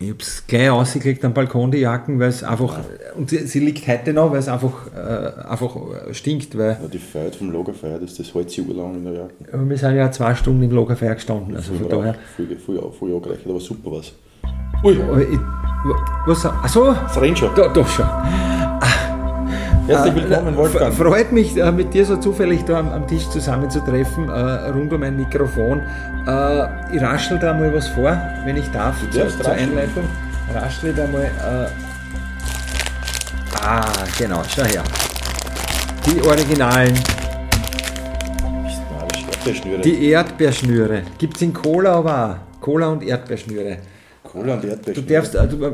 Ich habe es gleich ausgeklickt am Balkon, die Jacken, weil es einfach, und sie, sie, liegt heute noch, weil es einfach, äh, einfach stinkt. Weil ja, die Feier vom Lagerfeuer, das, das hält sich lang in der Jacke. Aber wir sind ja zwei Stunden im Lagerfeuer gestanden, also von daher. Voll, voll, voll angereicht, aber super was. Ui. Ich, was, achso, Das rennt schon. da, doch schon. Herzlich willkommen, Wolfgang. Freut mich, äh, mit dir so zufällig da am, am Tisch zusammenzutreffen, äh, rund um ein Mikrofon. Äh, ich raschel da mal was vor, wenn ich darf, zur, darfst zur. Einleitung. Raschel ich da mal. Äh, ah, genau, schau her. Die Originalen, die Erdbeerschnüre. Gibt es in Cola aber auch. Cola und Erdbeerschnüre. Cola und Du Erdbeerschnüre. darfst, äh, du,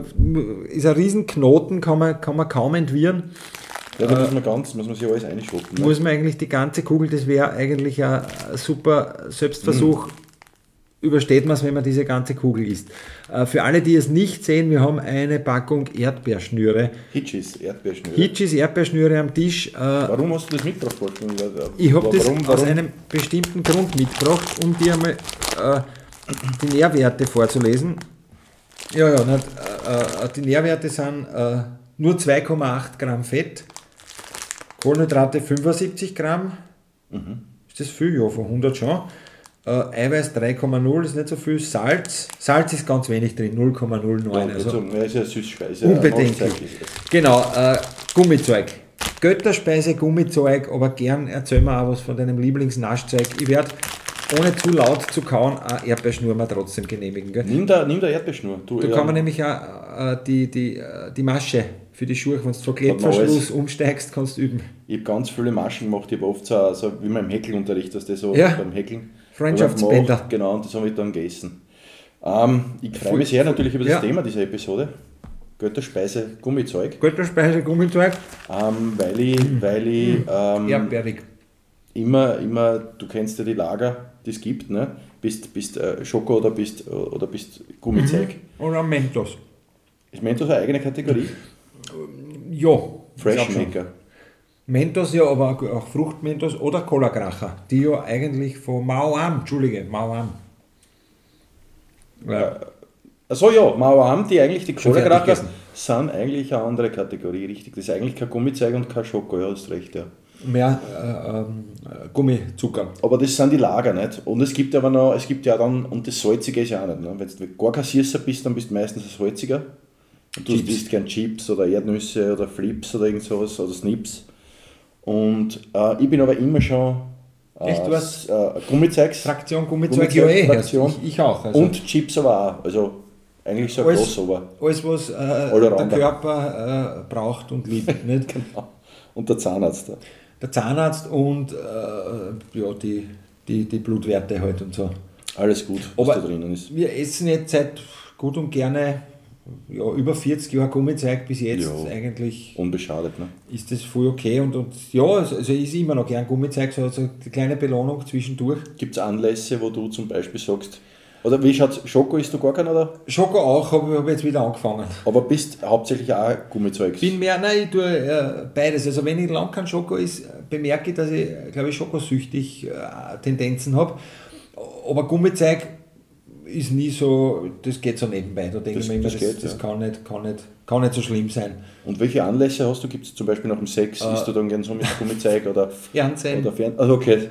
ist ein Riesenknoten, kann man, kann man kaum entwirren. Ja, da muss man ganz, muss man sich alles einschotten. Ne? muss man eigentlich die ganze Kugel, das wäre eigentlich ein super Selbstversuch, übersteht man es, wenn man diese ganze Kugel isst. Äh, Für alle, die es nicht sehen, wir haben eine Packung Erdbeerschnüre. Hitchis, Erdbeerschnüre. Hitchis Erdbeerschnüre am Tisch. Äh, Warum hast du das mitgebracht, äh, Ich habe das warum, aus einem bestimmten Grund mitgebracht, um dir einmal äh, die Nährwerte vorzulesen. Ja, ja, äh, äh, die Nährwerte sind äh, nur 2,8 Gramm Fett, Kohlenhydrate 75 Gramm. Ist das viel? Ja, von 100 schon. Äh, Eiweiß 3,0 ist nicht so viel. Salz, Salz ist ganz wenig drin, 0,09. Ja, also, also, ist ja Süßspeise. Unbedenklich. Genau, äh, Gummizeug. Götterspeise, Gummizeug, aber gern erzähl mir auch was von deinem Lieblingsnaschzeug. Ich werde, ohne zu laut zu kauen, eine Erdbeerschnur mal trotzdem genehmigen. Gell? Nimm da, nimm da Erdbeerschnur. Du, Da ja, kann man nämlich auch äh, die, die, äh, die Masche für die Schuhe, wenn du von man Klettverschluss umsteigst, kannst du üben. Ich habe ganz viele Maschen gemacht, ich habe oft so, so wie man im Häkelunterricht, dass das so Ja. beim Häkeln. Freundschaftsbänder. Genau, und das habe ich dann gegessen. Ähm, ich freue mich sehr natürlich über das Ja. Thema dieser Episode. Götterspeise, Gummizeug. Götterspeise, Gummizeug, Ähm, weil ich, weil ich ähm, erdbeerig. immer, immer, du kennst ja die Lager, die es gibt, ne? Bist, bist äh, Schoko oder bist, oder bist Gummizeug. Oder Mentos. Ist Mentos eine eigene Kategorie? Ja. Fresh ich glaub schon. Maker. Mentos ja, aber auch- Fruchtmentos oder Cola-Kracher, die ja eigentlich von Mauam, Entschuldige, Mauam. Ja. Achso, ja, Mauam, die eigentlich die gegessen. sind eigentlich eine andere Kategorie, richtig. Das ist eigentlich kein Gummizeug und kein Schoko, ja, hast recht, ja. Mehr äh, äh, Gummizucker. Aber das sind die Lager nicht. Und es gibt aber noch, es gibt ja dann, und das Salzige ist ja auch nicht. Ne? Wenn du gar kein Süßer bist, dann bist du meistens ein Salziger. Du Chips. isst gern Chips oder Erdnüsse oder Flips oder irgend sowas oder Snips. Und äh, ich bin aber immer schon äh, Echt, was? äh, Gummizeugs Fraktion Gummizeug, Gummizeug, ja eh. Fraktion. Ich, ich auch. Also und Chips aber auch. Also eigentlich so ein Alles- Crossover. alles, was äh, der. Körper äh, braucht und liebt. Nicht? Genau. Und der Zahnarzt. Der Zahnarzt und äh, ja, die, die, die Blutwerte halt und so. Alles gut, was Aber- da drinnen ist. Wir essen jetzt seit gut und gerne ja, über 40 Jahren Gummizeug bis jetzt Ja. eigentlich Unbeschadet, ne? ist das voll okay und, und ja, also also ich esse immer noch gern Gummizeug, so also die kleine Belohnung zwischendurch. Gibt es Anlässe, wo du zum Beispiel sagst, oder wie schaut Schoko, isst du gar keinen, oder? Schoko auch, habe ich hab jetzt wieder angefangen. Aber bist hauptsächlich auch Gummizeug. Bin mehr, nein, ich tue äh, beides. Also wenn ich lang kein Schoko ist, bemerke ich, dass ich, glaube ich, schokosüchtig äh, Tendenzen habe. Aber Gummizeug ist nie so, das geht so nebenbei. Da denke Das- ich mir immer, das das, geht, das ja. kann, nicht, kann, nicht, kann nicht so schlimm sein. Und welche Anlässe hast du? Gibt es zum Beispiel nach dem Sex? Äh, isst du dann gern so mit Gummizeug oder, Fernsehen, oder Fern... Also okay.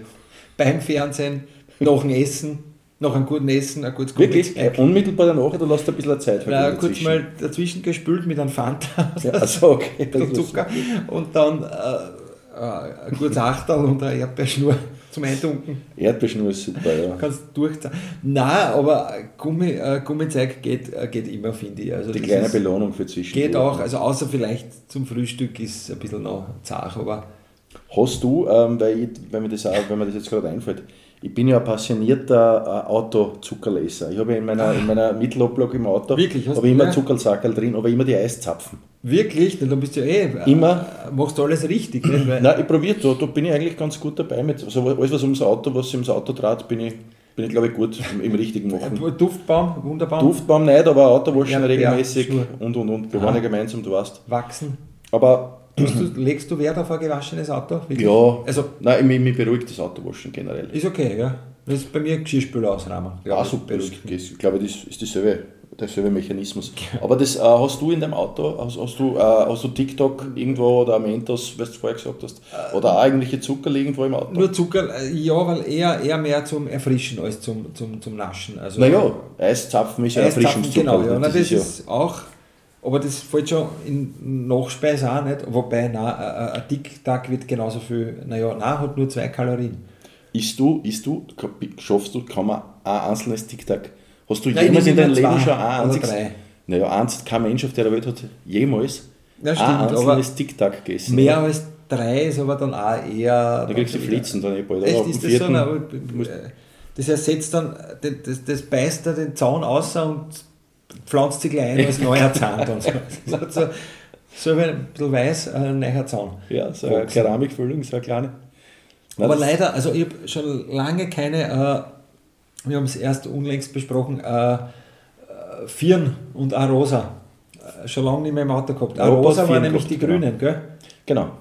beim Fernsehen, nach dem Essen, nach einem guten Essen, ein gutes Wirklich? Gummizeug. Äh, unmittelbar danach oder lässt du ein bisschen Zeit Na, vergehen kurz mal dazwischen gespült mit einem Fanta, Ja, also okay. bisschen Zucker und dann äh, äh, ein gutes Achterl und eine Erdbeerschnur zum Eintunken. Erdbeerschnur ist super, ja. Kannst durchziehen. Nein, aber Gummi, äh, Gummizeug geht, äh, geht immer, finde ich. Also Die kleine ist- Belohnung für zwischendurch. Geht auch, also außer vielleicht zum Frühstück ist ein bisschen noch zart, aber Hast du, ähm, weil ich, wenn, mir das auch, wenn mir das jetzt gerade einfällt, ich bin ja ein passionierter äh, Autozuckerleser. Ich habe ja in meiner, in meiner Mittelablage im Auto Wirklich? Hast habe immer? Zuckersackerl drin, aber immer die Eiszapfen. wirklich, dann bist du ja eh, äh, Immer. machst du alles richtig. Weil, Nein, ich probiere da, da bin ich eigentlich ganz gut dabei mit. Also alles, was ums Auto, was ums Auto trat, bin ich, bin ich glaube ich gut im, im richtigen machen. Duftbaum, Wunderbaum, Duftbaum nicht, aber Autowaschen Ja, regelmäßig ja, und und und. Wir waren ja gemeinsam, du weißt. wachsen. Aber du, legst du Wert auf ein gewaschenes Auto? Wirklich? ja, Also nein, mich, mich beruhigt das Autowaschen generell. ist okay, ja. Das ist bei mir Geschirrspüler ausrahmen. Ja, super. Ich glaube, das ist dieselbe derselbe Mechanismus. Aber das äh, hast du in deinem Auto, hast, hast, du, äh, hast du TikTok irgendwo oder Mentos, was du vorher gesagt hast, oder auch irgendwelche Zucker irgendwo im Auto? Nur Zucker, äh, ja, weil eher, eher mehr zum Erfrischen als zum, zum, zum Naschen. Also, naja, Eiszapfen ist ja Eiszapfen, Erfrischungszucker. genau, ja, das das ist ja, auch, aber das fällt schon in Nachspeise auch nicht, wobei na, ein- ein Tic-Tac wird genauso viel, naja, nein, hat nur zwei Kalorien. isst du, isst du, schaffst du, kann man ein einzelnes Tic-Tac, hast du Nein, jemals in deinem Leben schon ein oder einziges, naja, eins, kein Mensch auf der Welt hat jemals Ja, ein stimmt, aber einzelnes Tic-Tac gegessen. mehr als drei ist aber dann auch eher... Da kriegst du Flitzen dann eh bald. Echt, ist das so? äh, das ersetzt dann, das, das, beißt da den Zaun aus und pflanzt sich gleich ein als neuer Zahn. Dann so. So, so wie ein bisschen weiß, ein neuer Zaun. Ja, so eine. Keramikfüllung, so eine kleine. Nein, Aber leider, also ich habe schon lange keine, äh, wir haben es erst unlängst besprochen, äh, äh, Firn und Arosa. Äh, schon lange nicht mehr im Auto gehabt. Arosa waren nämlich die genau. Grünen, gell? Genau.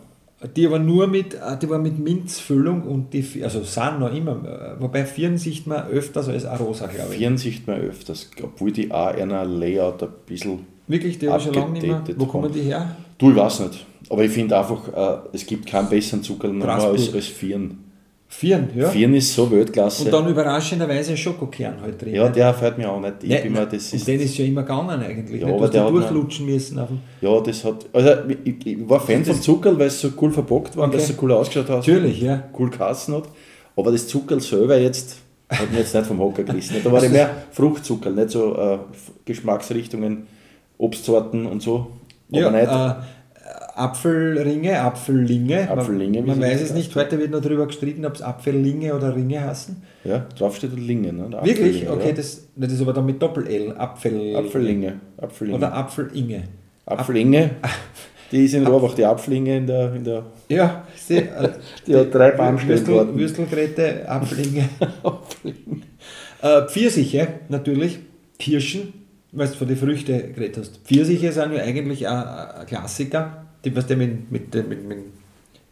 Die aber nur mit, äh, die war mit Minzfüllung und die, also sind noch immer, äh, wobei Firn sieht man öfters als Arosa, glaube ich. Vieren sieht man öfters, obwohl die auch einer Layout ein bisschen. Wirklich, die habe ich schon lange nicht mehr. Wo kommen die her? Du, ich weiß nicht. Aber ich finde einfach, äh, es gibt keinen besseren Zucker als, als Vieren. Firn, ja. Vieren ist so Weltklasse. Und dann überraschenderweise ein Schokokern halt drin. ja, der fällt mir auch nicht. Ich Ja, bin mir, das und ist, den ist ja immer gegangen eigentlich. Ja, nicht? aber Du der durchlutschen müssen. Auf dem ja, das hat. Also, ich, ich war Fan vom Zuckerl, weil es so cool verpackt war und Okay. dass es so cool ausgeschaut hat. Natürlich, ja. Cool Kassen hat. Aber das Zuckerl selber jetzt hat mich jetzt nicht vom Hocker gerissen. Da war ich mehr Fruchtzuckerl, nicht so äh, Geschmacksrichtungen, Obstsorten und so. Aber ja, nicht. Äh, Apfelringe, Apfellinge. Apfellinge, Man, man weiß es nicht. Heute wird noch darüber gestritten, ob es Apfellinge oder Ringe heißen. Ja, drauf steht Linge. Ne? Wirklich? Okay, ja. das, das ist aber dann mit Doppel-L. Apfel. Apfellinge. Apfellinge. Oder Apfelinge. Apfelinge. Die ist in Rohrbach, die Apfelinge in der. In der Ja, sie, äh, Die hat drei Würstel, dort. Würstelgräte, Apfelinge. äh, Pfirsiche, natürlich. Kirschen, weil du von den Früchten geredet hast. Pfirsiche sind ja eigentlich ein, ein Klassiker. Die, was der mit, mit, mit, mit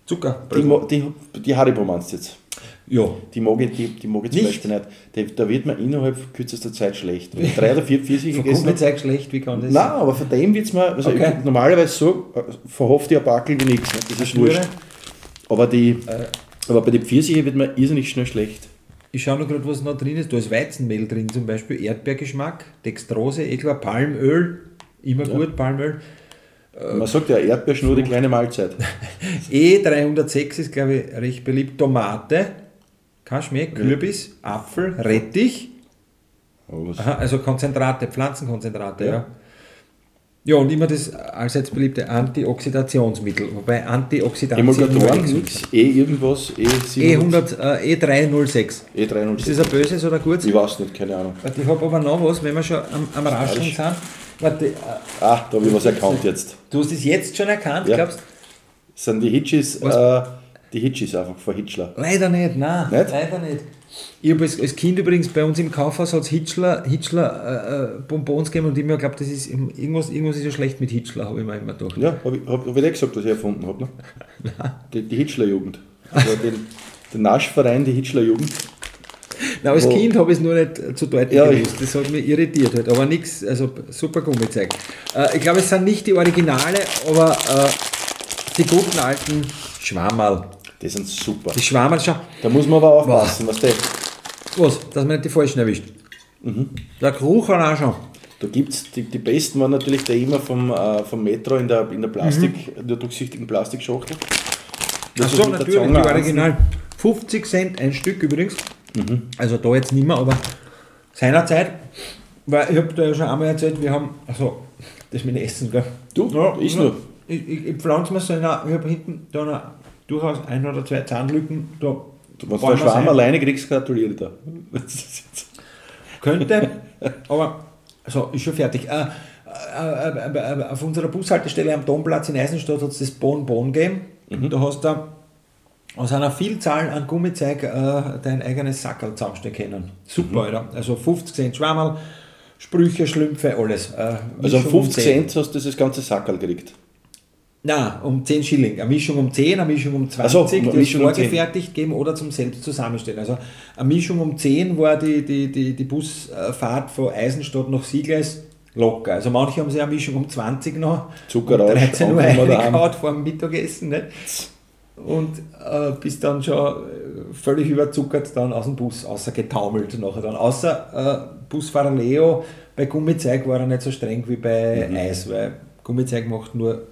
Zucker. Die, die, die Haribo meinst du jetzt? ja. Die mag ich, die, die mag ich zum Nicht? Beispiel nicht. Die, da wird man innerhalb kürzester Zeit schlecht. Wenn drei oder vier Pfirsiche gegessen habe. Gummizeit schlecht, wie kann das Nein, aber von dem wird es mir, also Okay. ich, normalerweise so, äh, verhofft ich ein Backel wie nichts. Ne? Das ist wurscht. Aber, die, aber bei den Pfirsiche wird mir irrsinnig schnell schlecht. Ich schaue noch gerade, was noch drin ist. Da ist Weizenmehl drin, zum Beispiel Erdbeergeschmack, Dextrose, eh klar, Palmöl, immer gut, Palmöl. Man sagt ja, Erdbeerschnur, die kleine Mahlzeit. E306 ist, glaube ich, recht beliebt. Tomate, Schmeck, Kürbis, Apfel, Rettich, Aha, also Konzentrate, Pflanzenkonzentrate, ja. Ja. Ja. und immer das allseits beliebte Antioxidationsmittel, wobei Antioxidantien Emulgatoren, nix, E irgendwas, E E100, äh, E306. E306. Ist das ein böses oder gutes? Ich weiß nicht, keine Ahnung. Ich habe aber noch was, wenn wir schon am, am Rascheln sind. Warte, äh, Ah, da habe ich was erkannt jetzt. du hast es jetzt schon erkannt, Ja. glaubst Das sind die Hitchis, Was? äh, die Hitchis einfach von Hitchler. Leider nicht, nein. Nicht? Leider nicht. Ich habe als, als Kind übrigens bei uns im Kaufhaus hat Hitchler, Hitchler äh, äh, Bonbons gegeben und ich mir geglaubt, das ist irgendwas, irgendwas ist ja schlecht mit Hitchler, habe ich mir immer gedacht. Ja, habe ich, hab, hab ich dir gesagt, dass ich erfunden habe. Ne? Die, die Hitchler-Jugend. Also den, den Naschverein, die Hitchler-Jugend. Na, als Wo- Kind habe ich es nur nicht äh, zu deutlich Ja, gewusst. Das hat mich irritiert halt. Aber nichts, also super Gummizeug. Äh, ich glaube, es sind nicht die Originale, aber äh, die guten alten Schwammerl. Die sind super. Die Schwammerl, schau, Da muss man aber aufpassen, was der. was, dass man nicht die falschen erwischt. Der Geruch auch schon. Da gibt's die, die besten waren natürlich der immer vom, äh, vom Metro in der, in der Plastik, in der durchsichtigen Plastikschachtel. Ach Das so, natürlich, die Original. 50 Cent ein Stück übrigens. Mhm. Also da jetzt nicht mehr, aber seinerzeit, weil ich habe da ja schon einmal erzählt, wir haben, also das mit dem Essen, gell? Du, ist nur. Ich, ich, ich pflanze mir so eine, ich habe hinten da eine, durchaus ein oder zwei Zahnlücken, da Wenn du Schwarm ein. alleine kriegst, gratuliere jetzt- Könnte, aber so, ist schon fertig. Äh, äh, äh, äh, auf unserer Bushaltestelle am Domplatz in Eisenstadt hat es das Bon Bon gegeben. Da hast du aus einer Vielzahl an Gummizeug dein eigenes Sackerl zusammenstellen können. Super, Alter. Also 50 Cent Schwammerl, Sprüche, Schlümpfe, alles. Also um Mischung 50 10. Cent hast du das ganze Sackerl gekriegt. Nein, um 10 Schilling. Eine Mischung um 10, eine Mischung um 20, Ach so, die ist Mischung um 10. vorgefertigt geben oder zum selbst zusammenstellen. Also eine Mischung um 10 war die, die, die, die Busfahrt von Eisenstadt nach Siegleis Locker. Also manche haben sich eine Mischung um 20 noch Zuckerrausch, um 13 Uhr reingehauen vor dem Mittagessen. Nicht? Und äh, bis dann schon äh, völlig überzuckert dann aus dem Bus außer getaumelt nachher dann. Außer äh, Busfahrer Leo, bei Gummizeig war er nicht so streng wie bei Mhm. Eis, weil Gummizeig macht nur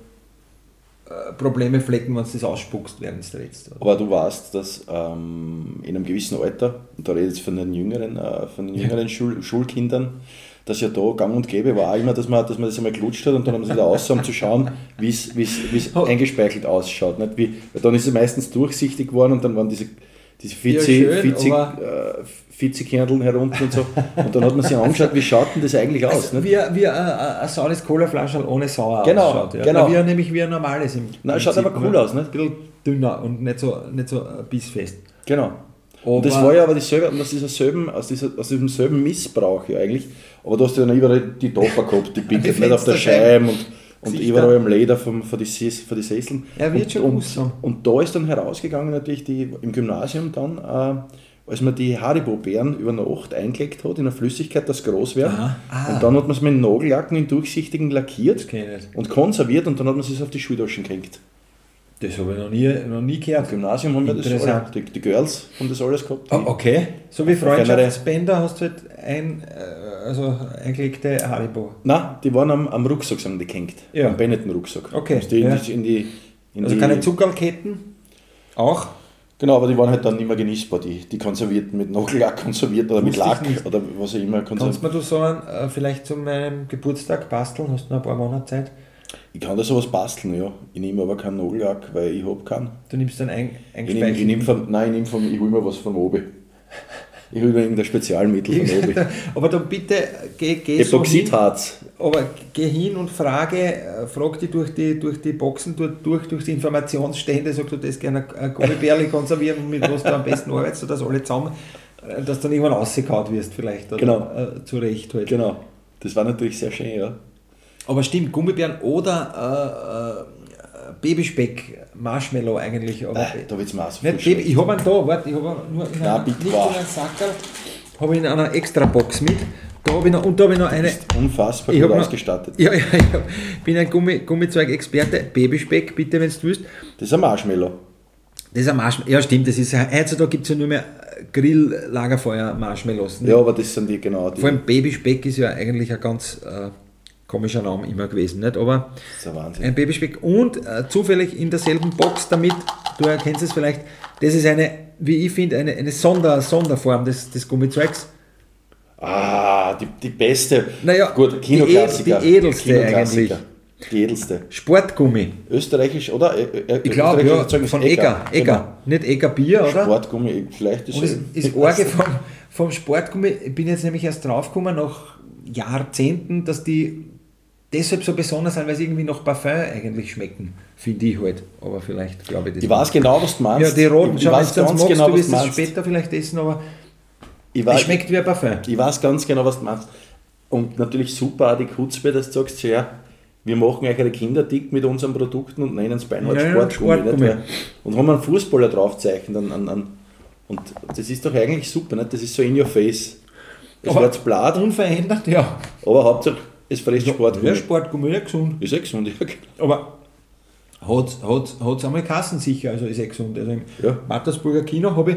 Probleme flecken, wenn du das ausspuckst, während es trittst. Aber du weißt, dass ähm, in einem gewissen Alter, und da rede ich von den jüngeren, äh, von den jüngeren Schul Schulkindern, dass ja da gang und gäbe war immer, dass man, dass man das einmal gelutscht hat und dann haben sie wieder aus, um zu schauen, wie es Oh. eingespeichelt ausschaut. Nicht? Wie, weil dann ist es meistens durchsichtig geworden und dann waren diese, diese Ja, 40, schön, 40, aber- äh, 40 Kerneln herunter und so. Und dann hat man sich angeschaut, wie schaut denn das eigentlich aus? Also, nicht? wie, wie ein, ein saures Colaflaschel ohne Sauer Genau, ausschaut. Ja. genau. Wie nämlich wie ein normales im Nein, schaut Prinzip, aber cool ne? aus, nicht? Ein bisschen dünner und nicht so, nicht so äh, bissfest. Genau. Und das war ja aber dieselbe, aus, dieser selben, aus, dieser, aus diesem selben Missbrauch ja eigentlich. Aber du hast ja dann überall die Topper gehabt, die Die nicht auf der. Scheibe und, und überall im Leder vom, von, die, von die Sesseln. Er wird und, schon und, und da ist dann herausgegangen natürlich die, im Gymnasium dann, äh, als man die Haribo-Beeren über Nacht eingelegt hat in eine Flüssigkeit, das groß wird. Ah. Und dann hat man es mit Nagellacken in durchsichtigen lackiert und konserviert und dann hat man es auf die Schultaschen gehängt. Das habe ich noch nie, noch nie Im gehört. Gymnasium haben wir das alle, die, die Girls haben das alles gehabt. Ah, okay. So wie Freundschaftsbänder hast du halt ein, äh, also eingelegte Haribo. Nein, die waren am, am Rucksack sind die gehängt. Ja. Am Benetton-Rucksack. Okay, Hast die ja. in die, in die, in Also die, keine Zuckerlketten. Auch. Genau, aber die waren halt dann nicht mehr genießbar, die, die konservierten, mit Nagellack konserviert oder mit ich Lack oder was auch immer Kannst konserviert. du mir du so einen, äh, vielleicht zu meinem Geburtstag basteln? Hast du noch ein paar Monate Zeit? Ich kann da sowas basteln, ja. Ich nehme aber keinen Nagellack, weil ich habe keinen. Du nimmst dann ein, Ich nehme, ich von, nein, ich nehme von, ich hole mir was von oben. Ich hole mir irgendein Spezialmittel von oben. Aber dann bitte geh, geh so Epoxidharz. Aber geh hin und frage, äh, frag die durch die, durch die Boxen durch, durch, die Informationsstände, sag du das gerne Gummibärli konservieren und mit was du am besten arbeitest, dass alle zusammen, äh, dass du dann irgendwann rausgekaut wirst vielleicht. Oder, Genau. Äh, zurecht halt. Genau. Das war natürlich sehr schön, ja. Aber stimmt, Gummibären oder äh, äh, Babyspeck, Marshmallow eigentlich. Aber Äh, da wird es auch so nicht Baby, ich habe einen da, warte, ich habe nur in bitte, nicht in einem Sackerl, habe ich in einer extra Box mit. Da habe ich noch, und da habe ich noch eine. Unfassbar Ich gut hab noch- ausgestattet. Ja, ja, ich bin ein Gummi, Gummizeug-Experte. Babyspeck, bitte, wenn du willst. Das ist ein Marshmallow. Das ist ein Marshmallow. Ja, stimmt, das ist heutzutage gibt es ja nur mehr Grill-Lagerfeuer-Marshmallows. ne? Ja, aber das sind die genau die. Vor allem Babyspeck ist ja eigentlich ein ganz äh, komischer Name immer gewesen, nicht? Aber Das ist ein Wahnsinn. ein Babyspeck und äh, zufällig in derselben Box damit, du erkennst es vielleicht, das ist eine, wie ich finde, eine, eine Sonder, Sonderform des, des Gummizeugs. Ah, die, die beste. Naja, Gut, Kinoklassiker. die die edelste Kinoklassiker. eigentlich. Die edelste. Sportgummi. Österreichisch, oder? Ö- Ich glaube, ja, von Egger. Egger. Genau. Nicht Egger Bier, oder? Sportgummi, vielleicht ist Und es ist Orge vom, vom Sportgummi, ich bin jetzt nämlich erst draufgekommen, nach Jahrzehnten, dass die deshalb so besonders sind, weil sie irgendwie nach Parfum eigentlich schmecken, finde ich halt. Aber vielleicht glaube ich das Ich weiß genau, was du meinst. Ja, die roten, ich, schau, weiß ganz genau, du was wirst es später vielleicht essen, aber Ich es weiß, schmeckt wie ein Parfum. ich weiß ganz genau, was du meinst. Und natürlich super die Kutzbe, dass du sagst, ja, wir machen euch eure Kinder dick mit unseren Produkten und nennen es beinahe Ja, ja, Sportgummi. Sportgummi. Nicht? Und haben einen Fußballer draufzeichnet. An, an, an, und das ist doch eigentlich super, nicht? das ist so in your face. Es wird blatt, Unverändert, ja. aber Hauptsache es frisst Sportgummi. Ja, Sportgummi, ja gesund. Ist eh gesund, ja. genau. Aber hat es einmal Kassen sicher, also ist eh gesund. Also im Ja. Mattersburger Kino habe ich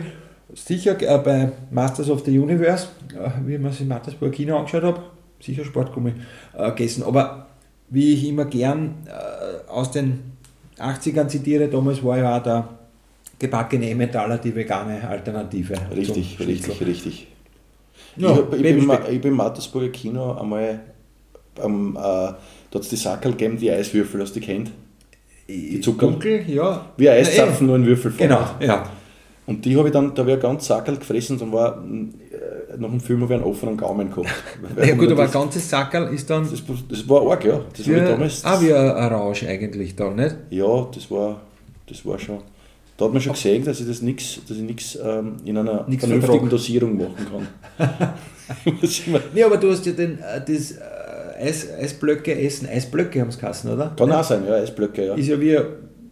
sicher äh, bei Masters of the Universe, äh, wie man es im Mattersburger Kino angeschaut habe, sicher Sportgummi äh, gegessen. Aber wie ich immer gern äh, aus den 80ern zitiere, damals war ja auch der gebackene Emmentaler die vegane Alternative. Richtig, zum richtig, Schnitzel. richtig. Ja, ich, hab, ich, bin, ich bin im Mattersburger Kino einmal, ähm, äh, da hat es die Sackerl gegeben, die Eiswürfel, hast du die kennt? Die Zuckerl. Dunkel, ja. Wie Eiszapfen, nur in Würfel. eh. Genau, ja. Und die habe ich dann, da habe ich ganz Sackerl gefressen und dann war, äh, nach dem Film habe ich einen offenen Gaumen gehabt. Ja, gut, aber ein ganzes Sackerl ist dann das, das war arg, ja. Das für, damals, auch wie ein Rausch eigentlich dann, nicht? ja, das war, das war schon. Da hat man schon gesehen, dass ich das nix, dass ich nichts ähm, in einer Nix vernünftigen. Dosierung machen kann. Nee, aber du hast ja den, äh, das äh, Eis, Eisblöcke essen, Eisblöcke haben es geheißen, oder? kann auch sein, ja, Eisblöcke, ja. Ist ja wie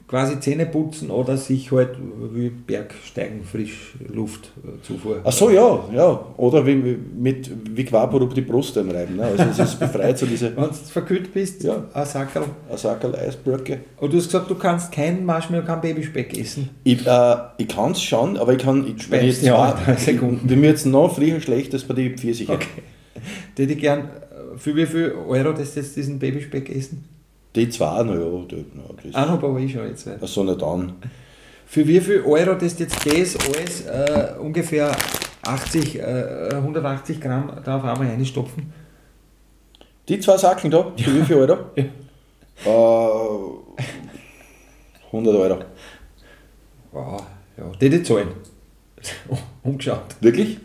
quasi Zähne putzen oder sich halt wie Bergsteigen frisch Luftzufuhr. Ach so, ja, ja. Oder wie, mit Quaporup die Brust einreiben. Ne? Also es ist befreit so diese. Wenn du verkühlt bist, Ja. ein Sackerl. Ein Sackerl Eisblöcke. Und du hast gesagt, du kannst kein Marshmallow, kein Babyspeck essen. Ich, äh, ich kann es schon, aber ich kann. Ich, wenn Speist ja, drei Sekunden. Wie mir jetzt noch früher schlecht ist bei den Pfirsichen. Okay. Hätte ich gern, äh, für wie viel Euro das jetzt diesen Babyspeck essen? Die zwei, naja, na, das Ah, noch aber ich schon jetzt. Ach so nicht an. Für wie viel Euro das jetzt das alles äh, ungefähr 80, äh, 180 Gramm da auf einmal reinstopfen? Die zwei Sacken da, für wie viel Euro? Ja. Äh, 100 Euro. Wow, ja, die die zahlen. Umgeschaut. Wirklich?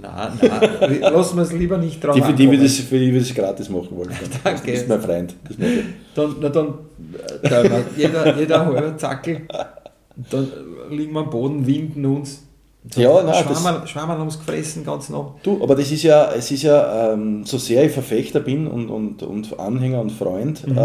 Nein, nein, lassen wir es lieber nicht drauf Die, für die wir ankommen. das, für die wir das gratis machen wollen. Danke. Das ist mein Freund. Das ich. Dann, na dann, äh, wir jeder, jeder halber Zackel. Dann liegen wir am Boden, winden uns. Ja, nein, das- Schwammerl, Schwammerl haben es gefressen, ganz noch. Du, aber das ist ja, es ist ja, ähm, so sehr ich Verfechter bin und, und, und Anhänger und Freund Mhm. äh,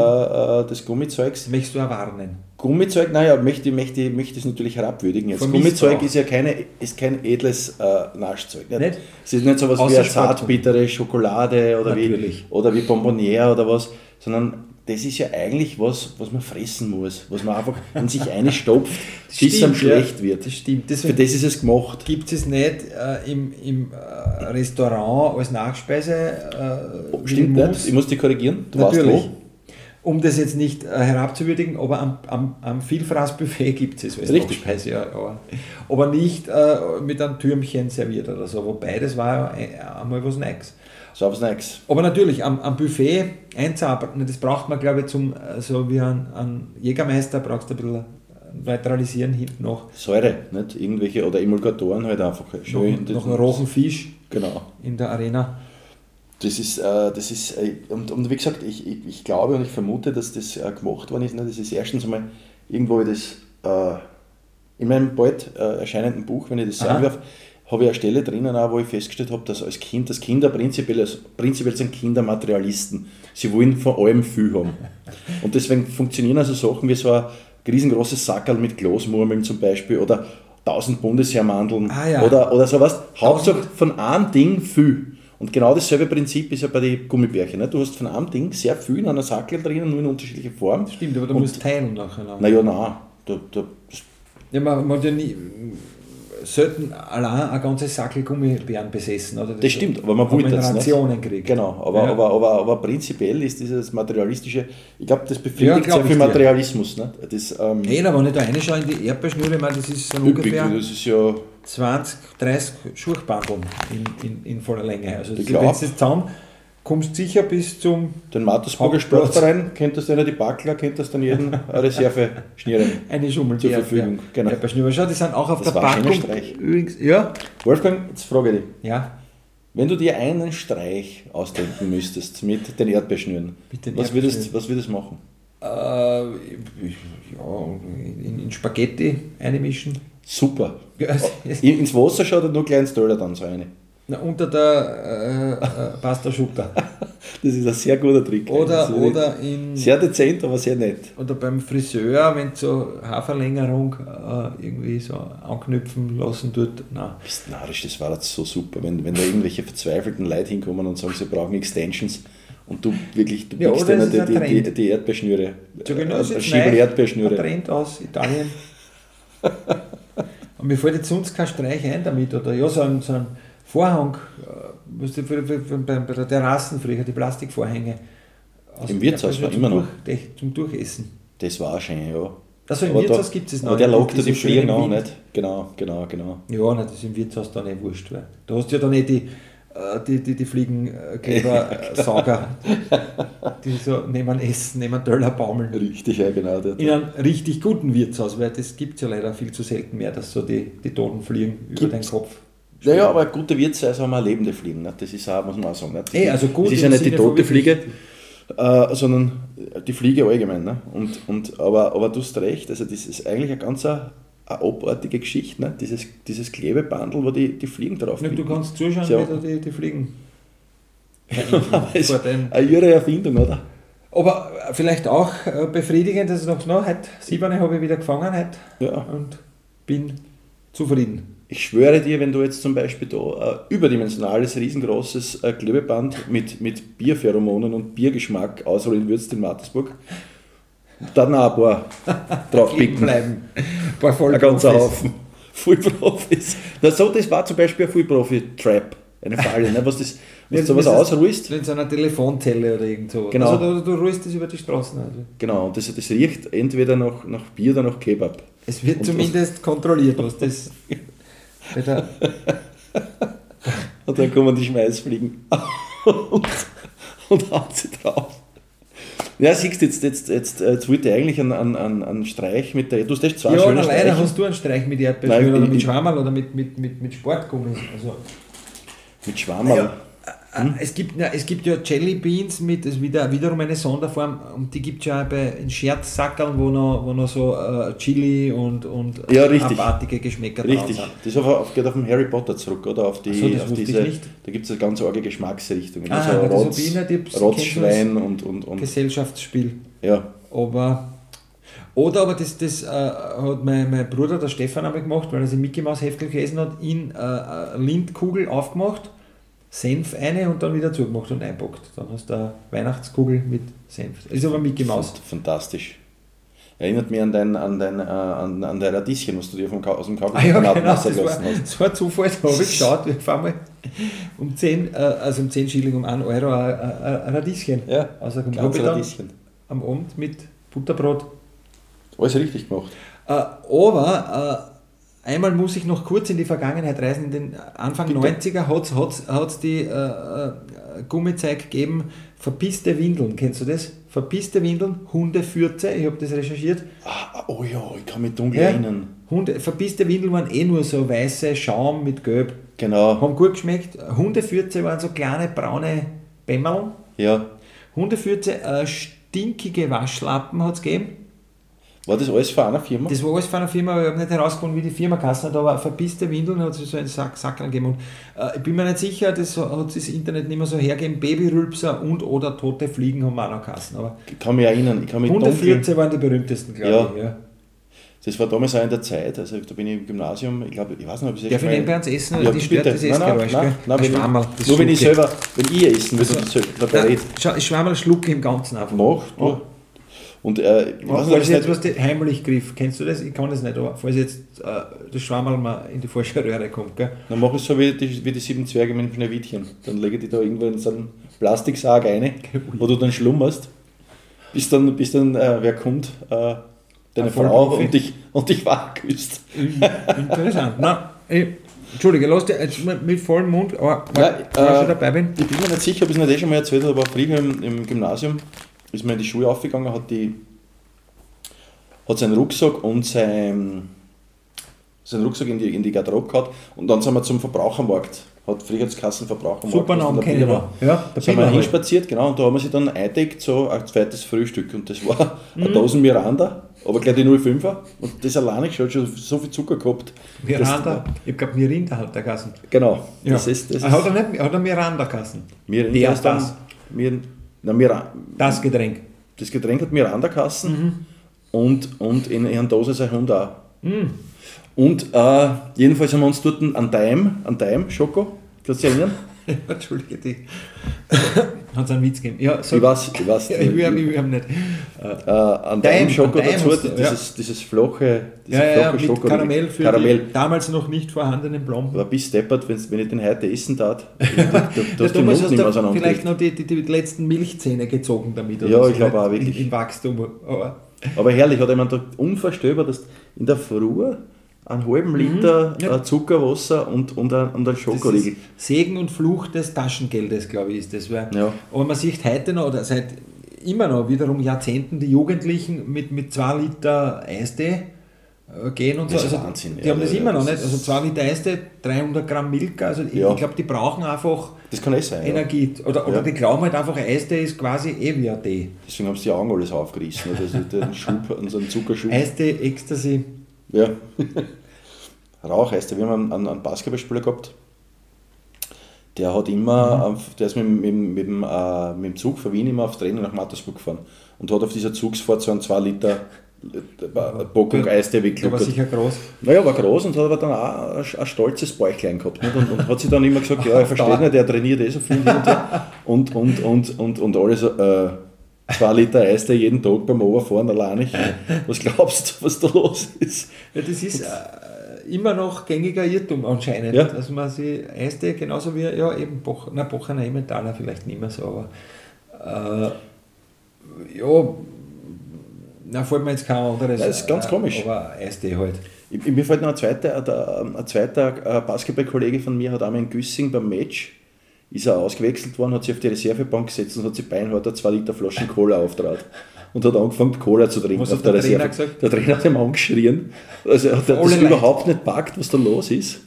äh, des Gummizeugs. Möchtest du erwarnen? Gummizeug, naja, möchte, möchte, möchte es natürlich herabwürdigen. Jetzt Von Gummizeug ist ja keine, ist kein edles äh, Naschzeug. Nicht? Nicht? Es ist nicht so was wie eine zartbittere Schokolade oder wie, oder wie Bonboniere oder was, sondern das ist ja eigentlich was, was man fressen muss, was man einfach in sich einstopft, bis es einem Stimmt, ja. schlecht wird. Das stimmt. Für Deswegen das ist es gemacht. gibt es nicht äh, im, im äh, Restaurant als Nachspeise. Äh, Stimmt nicht? Ich muss dich korrigieren. Du Natürlich. weißt wo. Um das jetzt nicht äh, herabzuwürdigen, aber am, am, am Vielfraßbuffet gibt es es als Richtig. Nachspeise, ja, aber, aber nicht äh, mit einem Türmchen serviert oder so. Wobei das war ja ein- einmal was Neues. So was Neues. Aber natürlich, am, am Buffet einzuarbeiten, das braucht man, glaube ich, zum, so wie ein, ein Jägermeister, brauchst du ein bisschen äh, neutralisieren hinten noch. Säure, nicht? Irgendwelche, oder Emulgatoren halt einfach. Schön. noch, noch einen rohen Fisch Genau. in der Arena. Das ist, äh, das ist äh, und, und wie gesagt, ich, ich, ich glaube und ich vermute, dass das äh, gemacht worden ist. Ne? Das ist erstens einmal irgendwo das äh, in meinem bald äh, erscheinenden Buch, wenn ich das sagen Aha. darf, habe ich eine Stelle drinnen, auch, wo ich festgestellt habe, dass als Kind, dass Kinder prinzipiell, als, prinzipiell sind Kinder Materialisten. Sie wollen von allem viel haben. Und deswegen funktionieren also Sachen wie so ein riesengroßes Sackerl mit Glasmurmeln zum Beispiel oder 1000 Bundesheermandeln Ah, ja. oder, oder sowas. Hauptsache von einem Ding viel. Und genau dasselbe Prinzip ist ja bei den Gummibärchen. Ne? Du hast von einem Ding sehr viel in einer Sackel drinnen, nur in unterschiedlicher Form. Stimmt, aber du Und- musst teilen nachher. Naja, nein. Da, da, Ja, man, man hat ja nie, selten allein ein ganzes Sackel Gummibären besessen. Oder? das stimmt, aber man wollte das nicht. Rationen gekriegt. Genau, aber, Ja. aber, aber, aber prinzipiell ist dieses materialistische, ich glaube, das Ja, befriedigt glaub sehr viel. Materialismus. Ne? Das, ähm, Hey, aber wenn ich da reinschaue in die Erdbeerschnüre, das ist so üppig, ungefähr das ist ja 20, 30 Schurchbandeln in, in, in voller Länge. Also Ich wenn du jetzt zusammen kommst sicher bis zum den Mattersburger. Sportverein, kennt das dann die Backler, kennt das dann jeden eine Reserve schnieren. eine Schummel Zur Verfügung, genau. Erdbeerschnüre. Schau, die sind auch auf Das der Packung. Übrigens, ja, Wolfgang, jetzt frage ich dich. ja, Wenn du dir einen Streich ausdenken müsstest mit den Erdbeerschnüren, Mit den was, würdest, was würdest du machen? äh, ja in, in Spaghetti einmischen. Super. Ja, In- Ins Wasser schaut er nur kleines Döller dann so eine. Na, unter der äh, äh, Pasta Schutter. Das ist ein sehr guter Trick. Oder, oder, in, Sehr dezent, aber sehr nett. oder beim Friseur, wenn so Haarverlängerung äh, irgendwie so anknüpfen lassen tut. Nein. Bist narrisch, das war jetzt so super. Wenn, wenn da irgendwelche verzweifelten Leute hinkommen und sagen, sie brauchen Extensions und du wirklich, du Ja, biegst denen die, die, die, die Erdbeerschnüre. So genau, äh, Schiebel. Erdbeerschnüre. Ein Trend aus Italien. Und mir fällt jetzt sonst kein Streich ein damit. Oder ja, so ein, so ein Vorhang, äh, für, für, für, bei, bei der Terrassen früher, die Plastikvorhänge. Aus Im Wirtshaus war zum immer noch. Durch, zum Durchessen. Das war schön, ja. Also im Aber Wirtshaus gibt es noch. Aber der lockt die Fliegen auch nicht. Genau, genau, genau. Ja, nein, das ist im Wirtshaus dann eh wurscht. Weil da hast du ja dann eh die, äh, die, die, die Fliegenkleber-Sauger, die so neben Essen, neben Teller baumeln. Richtig, ja, genau. Der, In einem richtig guten Wirtshaus, weil das gibt es ja leider viel zu selten mehr, dass so die, die Toten fliegen über Gibt's. deinen Kopf. Naja, aber gute Wirtshaus haben auch lebende Fliegen. Ne? Das ist auch, muss man auch sagen. Ne? Das, Eh, also gut das ist ja nicht die tote Fliege, äh, sondern die Fliege allgemein. Ne? Und, und, aber, aber du hast recht, also das ist eigentlich eine ganz eine, abartige Geschichte. Ne? Dieses, dieses Klebebandel, wo die, die Fliegen drauf Ja, du kannst zuschauen, Ja. wie die, die fliegen. Eine ihre Erfindung, oder? Aber vielleicht auch äh, befriedigend, dass ich noch, noch heute, siebene habe ich wieder gefangen heute Ja. und bin zufrieden. Ich schwöre dir, wenn du jetzt zum Beispiel da ein überdimensionales, riesengroßes äh, Klebeband mit, mit Bierpheromonen und Biergeschmack ausrollen würdest in Mattersburg, dann auch ein paar draufpicken. bleiben. Ein paar Ein ganzer. Haufen. Vollprofis. Na so, das war zum Beispiel ein Vollprofi-Trap. Eine Falle, ne? was, das, was Jetzt sowas ausruhst. In so einer Telefonzelle oder irgend so. Genau. Also du, du ruhst das über die Straßen. Also. Genau, und das, das riecht entweder nach, nach Bier oder nach Kebab. Es wird Und- zumindest kontrolliert, was das. Der, Und dann kommen die Schmeißfliegen und, und hauen sie drauf. Ja, siehst du, jetzt, jetzt, jetzt, jetzt wollte ich eigentlich einen, einen, einen, Streich mit der. Du hast echt zwei ja, schöne leider Streiche. hast du einen Streich mit Erdbeerschnür oder mit Schwammerl oder mit, mit, mit, mit Sportgummis. Also, Mit Schwammerl. Ja. Äh, Es, gibt, na, es gibt ja Jelly Beans mit, das ist wieder, wiederum eine Sonderform und die gibt es ja bei in Scherzsackeln, wo noch, wo noch so äh, Chili und, und Ja, richtig. abartige Geschmäcker Richtig. drauf Das ist auf, auf, geht auf den Harry Potter zurück, oder? Auf, die, so, das auf wusste ich diese. nicht. Da gibt es eine ganz arge Geschmacksrichtungen. Ah, also das Rotz, Rotzschwein und, und, sind. und. Gesellschaftsspiel. Ja. Aber, oder aber das, das äh, hat mein, mein Bruder, der Stefan, einmal gemacht, weil er sich Mickey Maus Heftel gelesen hat, in äh, eine Lindkugel aufgemacht, Senf eine und dann wieder zugemacht und einpackt. Dann hast du eine Weihnachtskugel mit Senf. Ist aber Mickey Maus. Fantastisch. Erinnert mich an dein, an dein, äh, an, an dein Radieschen, was du dir vom, aus dem Ah ja, genau, das war, hast. das war Zufall, da habe ich geschaut, wir fahren mal um 10, äh, also um 10 Schilling, um 1 Euro ein, ein, ein Radieschen. Ja, Also dann Radieschen. am Abend mit Butterbrot Alles richtig gemacht. Äh, aber äh, einmal muss ich noch kurz in die Vergangenheit reisen. In den Anfang Bitte. 90er hat es die äh, äh, Gummizeug gegeben, verpisste Windeln. Kennst du das? Verpisste Windeln, Hundefürze, ich habe das recherchiert. Ah, oh ja, ich kann mich dunkel Ja. erinnern. Hunde, verpisste Windeln waren eh nur so weiße Schaum mit Gelb. Genau. Haben gut geschmeckt. Hundefürze waren so kleine braune Bämmerl. Ja. Hundefürze, äh, stinkige Waschlappen hat es gegeben. War das alles von einer Firma? Das war alles von einer Firma, aber ich habe nicht herausgefunden, wie die Firma geheißen hat, aber verpisste Windeln hat es so einen Sack, Sack gegeben. Und, äh, ich bin mir nicht sicher, das hat das Internet nicht mehr so hergegeben. Babyrülpser und oder tote Fliegen haben wir auch noch geheißen. Aber ich kann mich erinnern. Ich kann mich dunkel, 114 waren die berühmtesten, glaube Ja. ich. Ja. das war damals auch in der Zeit, also da bin ich im Gymnasium, ich glaube, ich weiß nicht, ob ich es Darf ich nebenbei ans Essen? Ja, die stört bitte. das Nein, nein, Essgeräusch, nein, nein, Ein wenn, Schwammerl, das nur wenn ich schlucke. selber, wenn ich essen würde, Also, also, dabei Nein, rede. schau, Schwammerl schlucke im Ganzen einfach. Mach, du. Und äh, ob Falls jetzt was die heimlich griff, kennst du das? Ich kann das nicht, aber falls jetzt äh, das Schwammerl mal in die falsche Röhre kommt, gell? dann mach ich so wie die, wie die sieben Zwerge mit dem Schneewittchen. Dann lege ich die da irgendwo in so einen Plastiksarg rein, wo du dann schlummerst, bis dann, bis dann äh, wer kommt, äh, deine Ein Frau und dich, und dich wach küsst. Interessant. Na, ich, Entschuldige, lass jetzt mit, vollem Mund, aber Ja, weil, ich äh, schon dabei bin. Ich bin mir nicht sicher, ob ich es nicht eh schon mal erzählt habe, aber früher im, im Gymnasium ist man in die Schule aufgegangen, hat, die, hat seinen Rucksack und sein, seinen Rucksack in die, in die Garderobe gehabt und dann sind wir zum Verbrauchermarkt. Hat früher das Kassenverbrauchermarkt. Super was Namen in der kenne ich Billa noch. war. Ja, Da sind wir hinspaziert, genau, und da haben wir sich dann eingedeckt, so ein zweites Frühstück. Und das war Mhm. eine Dosen Miranda, aber gleich die 05er. Und das alleine schon, hat schon so viel Zucker gehabt. Miranda, ich glaube Mirinda hat der Kassen. Genau, Ja. das ist. Das ist hat, er nicht, hat er Miranda Kassen? Miranda ist das? Mir, na, Mira, Das Getränk. das Getränk hat Miranda-Kassen Mhm. und, und in einer Dose sein Hund auch. Mhm. Und äh, jedenfalls haben wir uns dort an Daim, an Daim, Schoko, kannst du dich erinnern? Entschuldige dich. hat es einen Witz gegeben. Ja, so, Ich weiß, ich weiß. Ja, ich will, ich will nicht. äh, an Daim Schoko dazu, hast du, dieses, dieses flache, dieses Ja, ja, flache mit Schoko. Karamell für Karamell. die damals noch nicht vorhandenen Blomben. Aber bis deppert, wenn's- wenn ich den heute essen tat, da, da, da, Ja, hast du den Mund hast nicht du auseinander vielleicht noch die, die, die letzten Milchzähne gezogen damit. Ja, so, ich glaube auch wirklich. Im, Im Wachstum. Aber Aber herrlich, hat jemand da unvorstellbar, dass in der Früh einen halben Liter Mhm, ja. äh, Zuckerwasser und, und, ein, und ein Schokoriegel. Segen und Fluch des Taschengeldes, glaube ich, ist das. Weil, Ja. Aber man sieht heute noch, oder seit immer noch, wiederum Jahrzehnten, die Jugendlichen mit, mit 2 Liter Eistee äh, gehen und so. Das ist Also, Wahnsinn, Die ja, haben das immer noch das nicht. Also 2 Liter Eistee, 300 Gramm Milka. Also ich, ich glaube, die brauchen einfach Das kann eh sein. Energie. Oder, oder die glauben halt einfach, Eistee ist quasi eh wie ein Tee. Deswegen haben sie die Augen alles aufgerissen. Also den Schub, unseren Zuckerschub. Eistee, Ecstasy. Ja. Rauch heißt ja, wir haben einen, einen Basketballspieler gehabt, der hat immer, auf, der ist mit, mit, mit, dem, äh, mit dem Zug von Wien immer auf Training nach Mattersburg gefahren und hat auf dieser Zugsfahrt so einen 2 Liter äh, Bockung Eistee Der war weggluckert. sicher groß. Naja, war groß und hat aber dann auch ein, ein stolzes Bäuchlein gehabt. Und, und hat sich dann immer gesagt, ja, er versteht nicht, der trainiert eh so viel und. Und, und, und, und, und alle so, äh, zwei Liter Eistee jeden Tag beim Overfahren alleine. Was glaubst du, was da los ist? Ja, das ist äh, immer noch gängiger Irrtum anscheinend, Ja. dass man sie Eiste genauso wie, ja eben Boch, na, Bochener Emmentaler vielleicht nicht mehr so, aber äh, ja, na fällt mir jetzt kein anderes. Das ist ganz äh, komisch. Aber Eiste halt. Ich, mir fällt noch ein zweiter, der, ein zweiter äh, Basketballkollege von mir hat einmal in Güssing beim Match ist er ausgewechselt worden, hat sich auf die Reservebank gesetzt und hat sich beinhart eine 2 Liter Flaschen Cola auftrat. Und hat angefangen, Cola zu trinken Was auf der, der Trainer Reserve. gesagt? Der Trainer hat ihm angeschrien. Also er hat das Alle Leute. überhaupt nicht packt, was da los ist.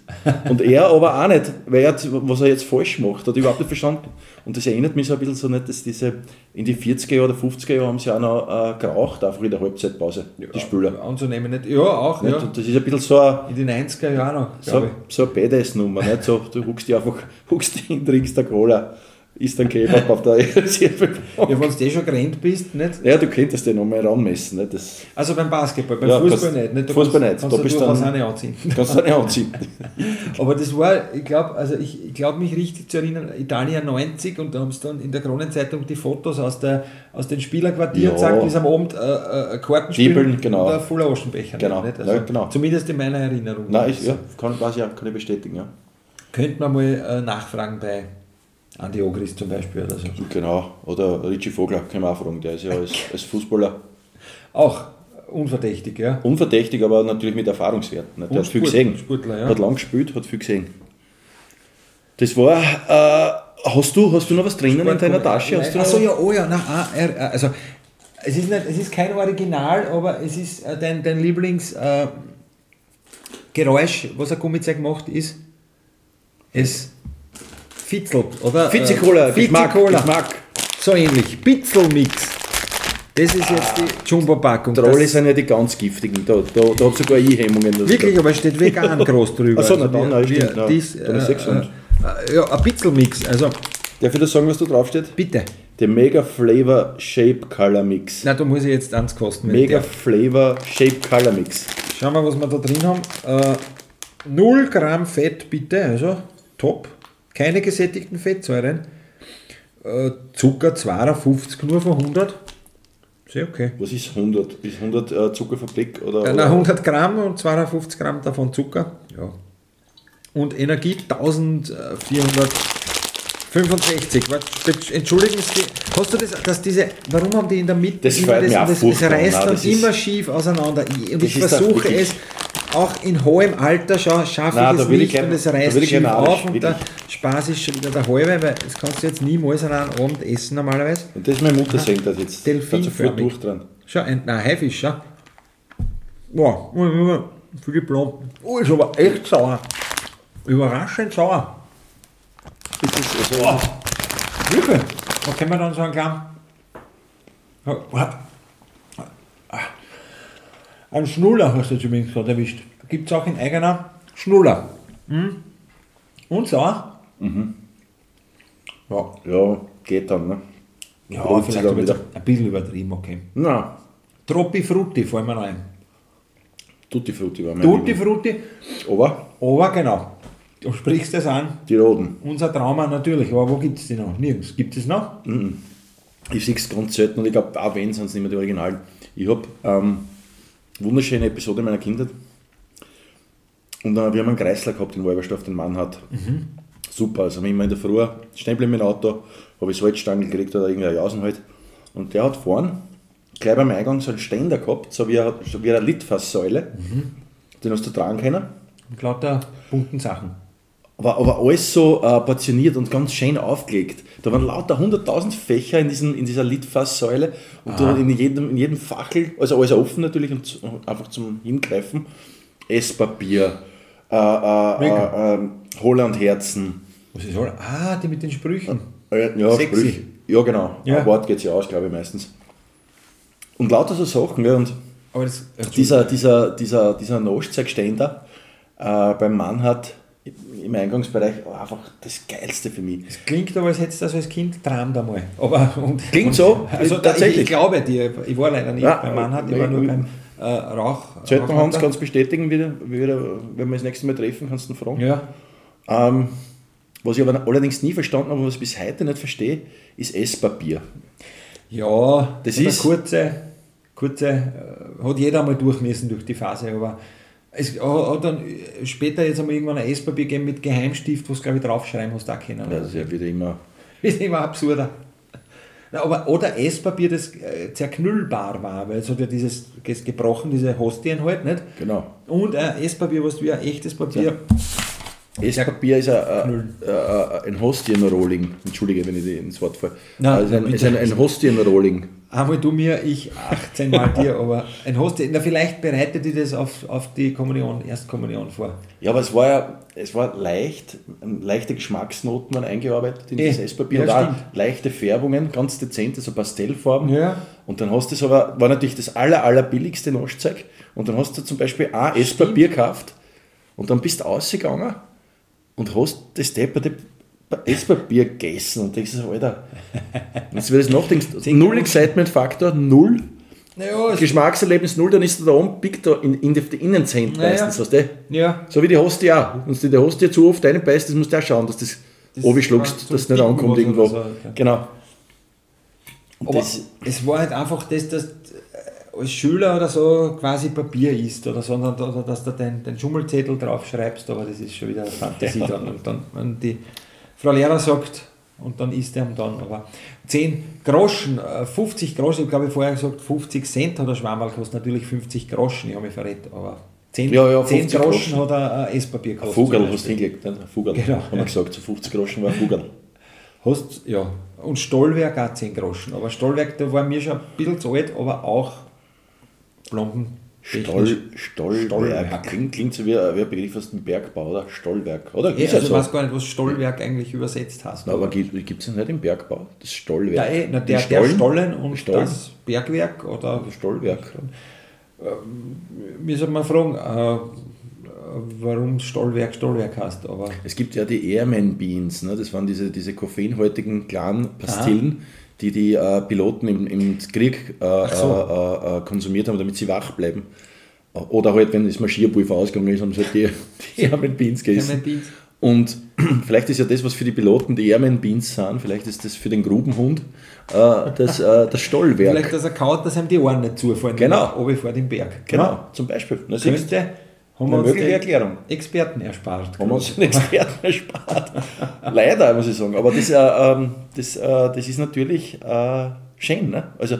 Und er aber auch nicht, weil er, was er jetzt falsch macht, hat er überhaupt nicht verstanden. Und das erinnert mich so ein bisschen so nicht, dass diese, in die 40er Jahre oder 50er Jahre haben sie auch noch äh, geraucht, einfach in der Halbzeitpause, die Spieler. Anzunehmen nicht. Ja, auch, Nicht? ja. Und das ist ein bisschen so ein, In den 90er Jahren noch, so, ich. so eine Badass-Nummer. Nicht? So, du huckst dich einfach, huckst dich hin, trinkst der Cola, isst dann Kebab auf der Reservebank. Ja, wenn du eh schon gerannt bist, nicht? Ja, du könntest den nochmal ranmessen. Nicht? Das Also beim Basketball, beim Ja, Fußball kannst- nicht. nicht? Da Fußball kannst, nicht. Kannst Da bist du dann- auch nicht anziehen. kannst du nicht anziehen. Aber das war, ich glaube, also ich, ich glaube mich richtig zu erinnern, Italien 90 und da haben sie dann in der Kronenzeitung die Fotos aus, der, aus den Spielerquartieren Ja. gezeigt, wie sie am Abend äh, äh, Karten spielen genau. und ein voller Aschenbecher. Genau, Nicht? ja, genau. Zumindest in meiner Erinnerung. Nein, ich, ja, kann, weiß ich auch, kann ich bestätigen. Ja. Könnte man mal äh, nachfragen bei Andi Ogris zum Beispiel oder so. Genau. Oder Richie Vogler, auch fragen. Der ist ja als, als Fußballer Auch unverdächtig, ja. unverdächtig, aber natürlich mit Erfahrungswert. Nicht? Der Und hat viel Sport- gesehen. Sportler, ja. Hat lang gespielt, hat viel gesehen. Das war. Äh, hast, du, hast du noch was drinnen in deiner Tasche? Hast Achso, ja, oh ja, na, ah, er, äh, also es ist, nicht, es ist kein Original, aber es ist äh, dein, dein Lieblingsgeräusch, äh, was ein Gummizeug macht, ist, es fitzelt, oder? Fizikola, Äh, Geschmack. Geschmack. So ähnlich, Bitzelmix. Das ist jetzt die Jumbo-Packung. Trolle Das- sind ja die ganz giftigen. Da, da, da habe sogar ich Hemmungen. Wirklich, aber es steht vegan groß drüber. Ach so, na wir- dann, wir- stimmt, ja. dies, Dann ist äh, äh, ja, ein Bitzelmix, also Darf ich das sagen, was da draufsteht? bitte. Der Mega Flavor Shape Color Mix. Na, da muss ich jetzt eins kosten. Mega. Flavor Shape Color Mix. Schauen wir, was wir da drin haben. Äh, 0 Gramm Fett bitte, also top. Keine gesättigten Fettsäuren. Äh, Zucker 52 nur von 100. Sehr okay. Was ist 100? Ist 100 äh, Zuckerfabrik oder? Äh, oder? na, 100 Gramm und 250 Gramm davon Zucker. Ja. Und Energie 1465. Warte, Entschuldigen Sie, hast du das, dass diese, warum haben die in der Mitte Das immer das, das, furchtbar. reißt Nein, dann das immer schief auseinander. Ich- Und Das ich versuche es, auch in hohem Alter schau- schaffe Nein, ich es ich nicht gern- und es reißt ich schief auf und der Spaß ist schon wieder der halbe, weil das kannst du jetzt niemals an einem Abend essen normalerweise. Und das ist meine Mutter singt das jetzt. Da sofort durch dran. Schau, ein, nein, Haifisch, schau. Wow, für die Plomben. Oh, ist aber echt sauer. Überraschend sauer. Ist das also, Wirklich? Da können wir dann so einen kleinen. Ein Schnuller hast du jetzt übrigens gerade erwischt. Gibt es auch in eigener Schnuller. Mhm. Und sauer? Mhm. Ja, Ja, geht dann, ne? ja sich vielleicht dann wieder. ein bisschen übertrieben, okay. Na, Troppi Frutti fallen mir noch ein. Tutti Frutti war mein Tutti Liebling. Frutti, Aber aber genau. Du sprichst es an. die Roten. Unser Trauma natürlich, aber wo gibt es die noch? Nirgends. Gibt es noch? Ich sehe es ganz selten und ich glaube, auch wenn, sind es nicht mehr die Originalen. Ich habe ähm, wunderschöne Episode meiner Kindheit. Und äh, wir haben einen Kreisler gehabt in Wolberstorf, den Mann hat. Super, also immer in der Früh, bleiben mit dem Auto, habe ich Salzstangen gekriegt oder irgendeine Jausen halt. Und der hat vorn, gleich beim Eingang, so einen Ständer gehabt, so wie eine, so wie eine Litfaßsäule. Den hast du tragen können. Mit lauter bunten Sachen. Aber, aber alles so äh, portioniert und ganz schön aufgelegt. Da waren lauter 100.000 Fächer in, diesen, in dieser Litfaßsäule und da in jedem, in jedem Fachel, also alles offen natürlich und zu- einfach zum Hingreifen, Esspapier, äh, äh, äh, äh, Hollandherzen, Was ist das? Ah, die mit den Sprüchen. äh, ja, Sexy. Sprüche. Ja, genau. Ja. Ein Wort geht ja aus, glaube ich, meistens. Und lauter so Sachen, ja, und das, dieser, dieser, dieser, dieser Naschzeugständer äh, beim Mann hat im Eingangsbereich einfach das Geilste für mich. Es klingt aber, als hättest du das als Kind träumt einmal. Aber, und, Klingt und, so, Also tatsächlich. Ich, ich glaube dir, ich war leider nicht Ja, beim Mann, hat, ich war nur beim äh, Rauch. Zelten Hans kannst du bestätigen, wieder, wieder, wenn wir das nächste Mal treffen, kannst du ihn fragen. Ja, Ähm, was ich aber allerdings nie verstanden habe und was ich bis heute nicht verstehe, ist Esspapier. ja Das ist- kurze, kurze äh, hat jeder einmal durch müssen durch die Phase, aber es hat dann äh, später jetzt einmal irgendwann ein Esspapier gegeben mit Geheimstift, wo du glaube ich draufschreiben hast, auch können. Ja, das ist ja wieder immer. ist immer absurder. Na, aber, oder Esspapier, das äh, zerknüllbar war, weil es hat ja dieses gebrochen, diese Hostien halt, nicht? Genau. Und ein Esspapier, was wie ein echtes Papier. Esspapier ist ein, Knüllen. ein, ein, Hostienrolling. Entschuldige, wenn ich ins Wort falle. Nein, also ein, ist ein, ein Hostienrolling. Einmal du mir, ich 18 Mal dir, aber ein Hostien, na, vielleicht bereitet die das auf, auf die Kommunion, Erstkommunion vor. Ja, aber es war ja, es war leicht, leichte Geschmacksnoten waren eingearbeitet in Eh, das Esspapier ja, leichte Färbungen, ganz dezente, so Pastellfarben. Ja. Und dann hast du es aber, war natürlich das aller, aller billigste Naschzeug. Und dann hast du zum Beispiel ein Esspapier gekauft und dann bist du rausgegangen und hast das depperte Esspapier gegessen und denkst so, Alter, jetzt wird es nachdenkst, null Excitement-Faktor, null, Naja, es- Geschmackserlebnis null, dann ist du da oben, pickt da in, in die, Innenzähne Naja. meistens, weißt du? ja. So wie die Hostie auch. Wenn du die Hostie zu oft rein beißt, das musst du auch schauen, dass das, Das oben schluckst, so dass es nicht ankommt irgendwo. so, okay. Genau. Und Aber das, es war halt einfach das, dass du als Schüler oder so quasi Papier isst oder, sondern, oder dass du den, den Schummelzettel draufschreibst, aber das ist schon wieder Fantasie dann. Und dann, wenn die Frau Lehrer sagt, und dann isst er dann. Aber 10 Groschen, äh, 50 Groschen, ich glaube ich vorher gesagt, 50 Cent hat der Schwammerl gekostet, natürlich 50 Groschen, ich habe mich verrät, aber 10, Ja, ja, 10 50 Groschen Groschen. hat er äh, Esspapier ein gekostet. Vogel zum hast du hingelegt, ein Vogel, Genau, haben wir ja. gesagt, zu 50 Groschen war ein Vogel. Hast, ja. Und Stollwerk auch 10 Groschen. Aber Stollwerk, da war mir schon ein bisschen zu alt, aber auch Blomben. Stoll, Stollwerk. Stollwerk. Klingt, klingt so wie, ein- wie ein Begriff aus dem Bergbau, oder? Stollwerk, oder? Ist ja also so. ich weiß gar nicht, was Stollwerk eigentlich übersetzt heißt. Na, aber gibt es das nicht im Bergbau? Das Stollwerk. ja, eh, na, der, der Stollen? Stollen und Stollen? das Bergwerk oder Stollwerk. mir sollte man fragen, äh, warum Stollwerk Stollwerk heißt. Aber Es gibt ja die Airman Beans, ne? das waren diese, diese koffeinhaltigen kleinen Pastillen, die die äh, Piloten im, im Krieg äh, so. äh, äh, konsumiert haben, damit sie wach bleiben. Oder halt, wenn das Marschierpulver ausgegangen ist, haben sie halt die, die Airman Beans gegessen. Beans. Und vielleicht ist ja das, was für die Piloten die Airman Beans sind, vielleicht ist das für den Grubenhund äh, das, äh, das Stollwerk. Vielleicht, dass er kaut, dass ihm die Ohren nicht zufallen, Genau. er vor den Berg. Genau, zum Beispiel. Du? Könnte, haben Eine wir uns mögliche den Erklärung. Experten erspart. Haben wir uns den Experten erspart. Leider, muss ich sagen. Aber das, äh, das, äh, das ist natürlich äh, schön. Ne? Also,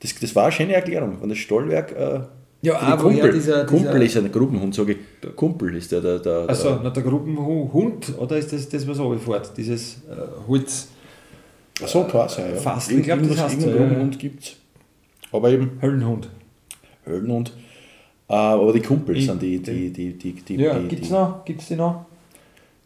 das, das war eine schöne Erklärung. Und das Stollwerk. Äh, Ja, die woher Kumpel, dieser- Kumpel dieser- ist ein Grubenhund, sage ich. Der Kumpel ist der. der, der, Also, der der Gruppenhund, oder ist das das, was runterfährt? Dieses äh, Holz, Ach so, kann sein. Ja. Fast, ich glaub, das heißt ja. Grubenhund gibt es. Aber eben Höllenhund. Höhlenhund. Äh, aber die Kumpel Ich- sind die, die, die, die, die, Ja, die, gibt es die, noch? Gibt's die noch?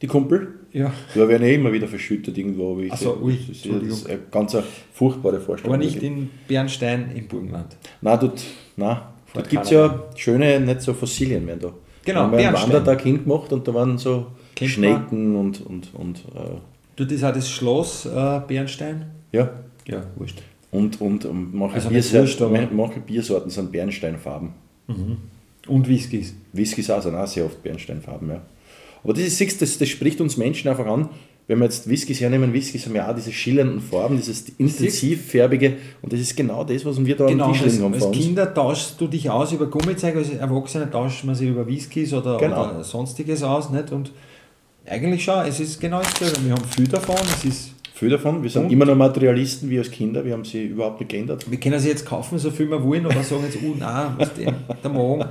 die Kumpel. Ja. Ja, werden eh immer wieder verschüttet irgendwo. Wie ich Ach so, sehe. ui, das ist, ist eine ganz furchtbare Vorstellung. Aber nicht in Bernstein im Burgenland. Nein, dort, nein, dort gibt es ja schöne, nicht so Fossilien mehr da. Genau, Da haben wir einen. Wandertag hingemacht und da waren so Kennt Schnecken und, und, und äh, Dort ist auch das Schloss äh, Bernstein. ja. Ja, wurscht. Und, und, und manche, Also Biersorten, wurscht, manche Biersorten sind Bernsteinfarben. Und Whiskys. Whiskys auch sind auch sehr oft Bernsteinfarben, ja. Aber das, ist, das, das spricht uns Menschen einfach an, wenn wir jetzt Whiskys hernehmen, Whiskys haben ja auch diese schillernden Farben, dieses intensivfärbige und das ist genau das, was wir da Genau, am Tisch als, liegen haben als uns. Kinder tauschst du dich aus über Gummizeug, als Erwachsene tauscht man sich über Whiskys oder, Genau. oder sonstiges aus. Nicht? Und eigentlich schon, es ist genau dasselbe. Wir haben viel davon, es ist, Viel davon, wir sind Und? immer noch Materialisten wie als Kinder, wir haben sie überhaupt nicht geändert. wir können sie jetzt kaufen, so viel wir wollen, oder sagen jetzt, oh nein, was denn, der Magen.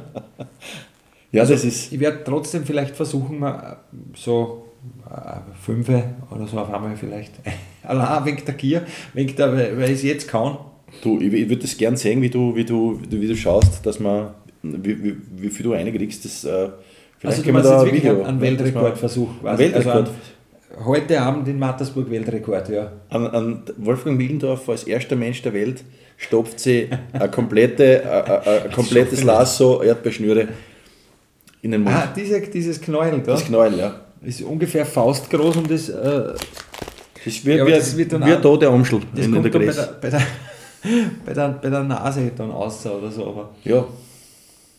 Ja, Also, das ist, Ich werde trotzdem vielleicht versuchen, mal so äh, fünfe oder so auf einmal vielleicht. Allein wegen der Gier, wegen der, weil ich es jetzt kann. Du, ich, ich würde das gern sehen, wie du, wie du, wie du, schaust, dass man, wie, wie, wie viel du reinkriegst. Das, äh, Also du meinst da jetzt ein wirklich Video- einen, Weltrekordversuch quasi. Weltrekord. Also heute Abend in Mattersburg Weltrekord, ja. An, an Wolfgang Willendorf als erster Mensch der Welt stopft sie eine komplette, ein, ein, ein komplettes Lasso Erdbeerschnüre in den Mund. Ah, diese, dieses Knäuel da. das Knäuel, ja. ist ungefähr faustgroß und das, äh, Das wird, Ja, wie, das wird dann wie da der Amschel das in, in der Gräs. der, bei, der, bei, der, bei der Nase dann raus oder so. Aber Ja,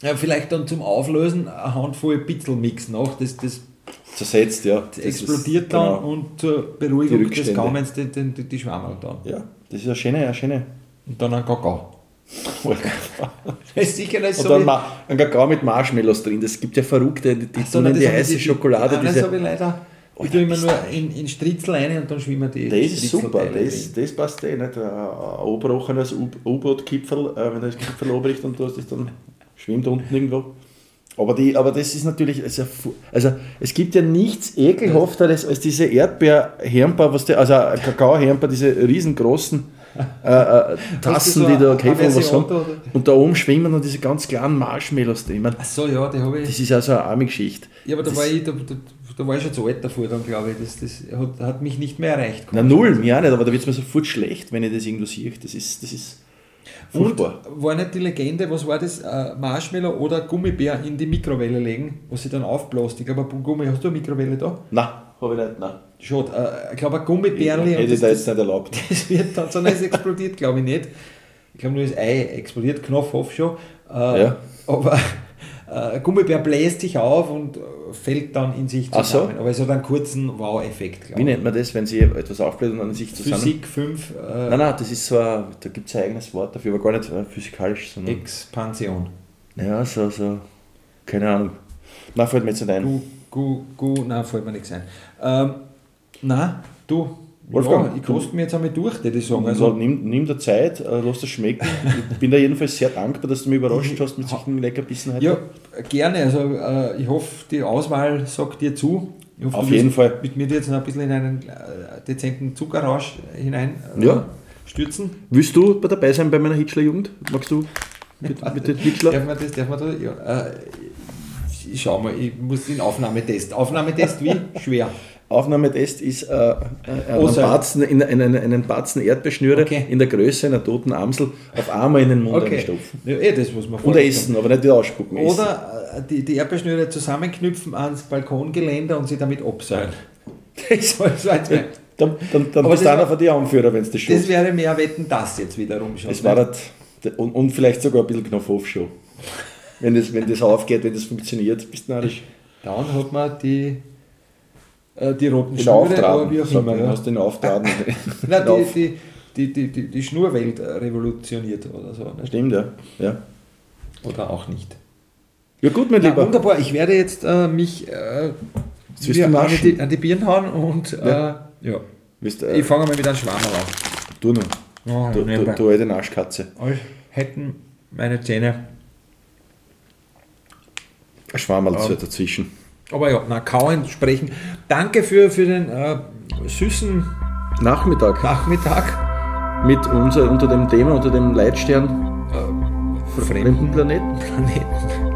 ja, vielleicht dann zum Auflösen eine Handvoll Pitzelmix noch, das, das zersetzt, ja. Das explodiert ist, dann genau. und zur Beruhigung Die des. Gaumens die, die, die, die Schwammerl dann. Ja, das ist eine schöne, eine schöne. Und dann ein Kakao. Das ist sicher nicht Und so dann wie- Ma ein Kakao mit Marshmallows drin. Das gibt ja verrückte, die, die so, tun in die das heiße die- Schokolade. Das Diese, habe ich leider. Oh, Ich tue immer das nur in, in Stritzel rein und dann schwimmen die das ist super, das, das passt eh nicht. Ein oberochenes U- U-Boot-Kipferl, äh, wenn du das Kipferl obricht und du hast das dann schwimmt unten irgendwo. Aber, die, aber das ist natürlich, also, also es gibt ja nichts ekelhafteres als diese Erdbeerhemper, was der, also Kakao-Hemper, diese riesengroßen äh, äh, Tassen, so die da Käfer was haben. oder? Und da oben schwimmen dann diese ganz kleinen Marshmallows drin. Ich mein, Ach so, ja, die habe Das ich. ist also eine arme Geschichte. Ja, aber da das- war, ich, da, da, da war ich schon zu alt davor, dann glaube ich. Das, das hat, hat mich nicht mehr erreicht. Na null, auch nicht, aber da wird es mir sofort schlecht, wenn ich das irgendwo sehe. Das ist, das ist Und furchtbar. war nicht die Legende, was war das? Äh, Marshmallow oder Gummibär in die Mikrowelle legen, was sie dann aufbläst. Ich glaube, ein Gummi, hast du eine Mikrowelle da? Nein, habe ich nicht. Nein. Schon, äh, ich glaube, ein Gummibärli. Hätte und ich das, da das, jetzt nicht erlaubt. das wird dann, sondern es explodiert, glaube ich nicht. Ich glaube nur das Ei explodiert, Knopf auf schon. Äh, Ja. Aber äh, Gummibär bläst sich auf und äh, fällt dann in sich Ach so. zusammen. Aber es hat einen kurzen Wow-Effekt, glaube Wie nennt man das, wenn sie etwas aufbläht und dann in sich zusammen... Physik 5, äh, Nein, nein, das ist so ein, da gibt es ein eigenes Wort dafür, aber gar nicht physikalisch, sondern... Expansion. Ja, so, so, keine Ahnung. Nein, fällt mir jetzt nicht ein. Gu, gu, gu, nein, fällt mir nichts ein. Ähm, nein, du, Wolfgang, ja, ich koste mir jetzt einmal durch, die ich sagen. Also, Also, nimm, nimm dir Zeit, äh, lass das schmecken. Ich bin da jedenfalls sehr dankbar, dass du mich überrascht hast mit solchen Leckerbissen heute. ja, gerne. Also, äh, ich hoffe, die Auswahl sagt dir zu. Ich hoffe, Auf du jeden Fall. Mit mir jetzt noch ein bisschen in einen äh, dezenten Zuckerrausch hinein äh, Ja. stürzen. Willst du dabei sein bei meiner Hitler-Jugend? Magst du mit, mit den Hitler? Darf man das, darf man das? Ja, äh, ich schau mal, ich muss den Aufnahmetest. Aufnahmetest wie? Schwer. Aufnahmetest ist äh, äh, einen, Oh, sorry. Batzen, in, einen, einen Batzen Erdbeerschnüre Okay. in der Größe einer toten Amsel auf einmal in den Mund Okay. einstopfen. Ja, eh, das muss man Und essen, aber nicht wieder ausspucken. Essen. Oder äh, die, die Erdbeerschnüre zusammenknüpfen ans Balkongeländer und sie damit abseilen. Das, war jetzt mein- Dann, dann, dann bist du einer von den Anführer, wenn es das schon das wäre mehr Wetten, das jetzt wiederum schon. Das war das, und, und vielleicht sogar ein bisschen Knopf auf schon. Wenn das, wenn das aufgeht, wenn das funktioniert, bist du narrisch. Dann hat man die, die roten Den Schnüre, aber Auftragen. wie auch immer. Ja. Hast den Auftragen. Nein, die, die, die, die, die, Schnurwelt äh, revolutioniert oder so. Nicht? Stimmt, ja. ja. Oder auch nicht. Ja gut, mein Ja, Lieber. wunderbar, ich werde jetzt äh, mich äh, du an die, an die Birnen hauen und Ja. äh, ja. Willst, ich äh, fange mal mit einem Schwammerl an. du noch. Oh, Du, du, nebenbei. du alte Naschkatze. Als hätten meine Zähne. Ein Schwammerl Ja. so dazwischen. Aber ja, na, kauen sprechen. Danke für, für den äh, süßen Nachmittag Nachmittag. mit unser, unter dem Thema, unter dem Leitstern Äh, Fremden Planeten. Planeten.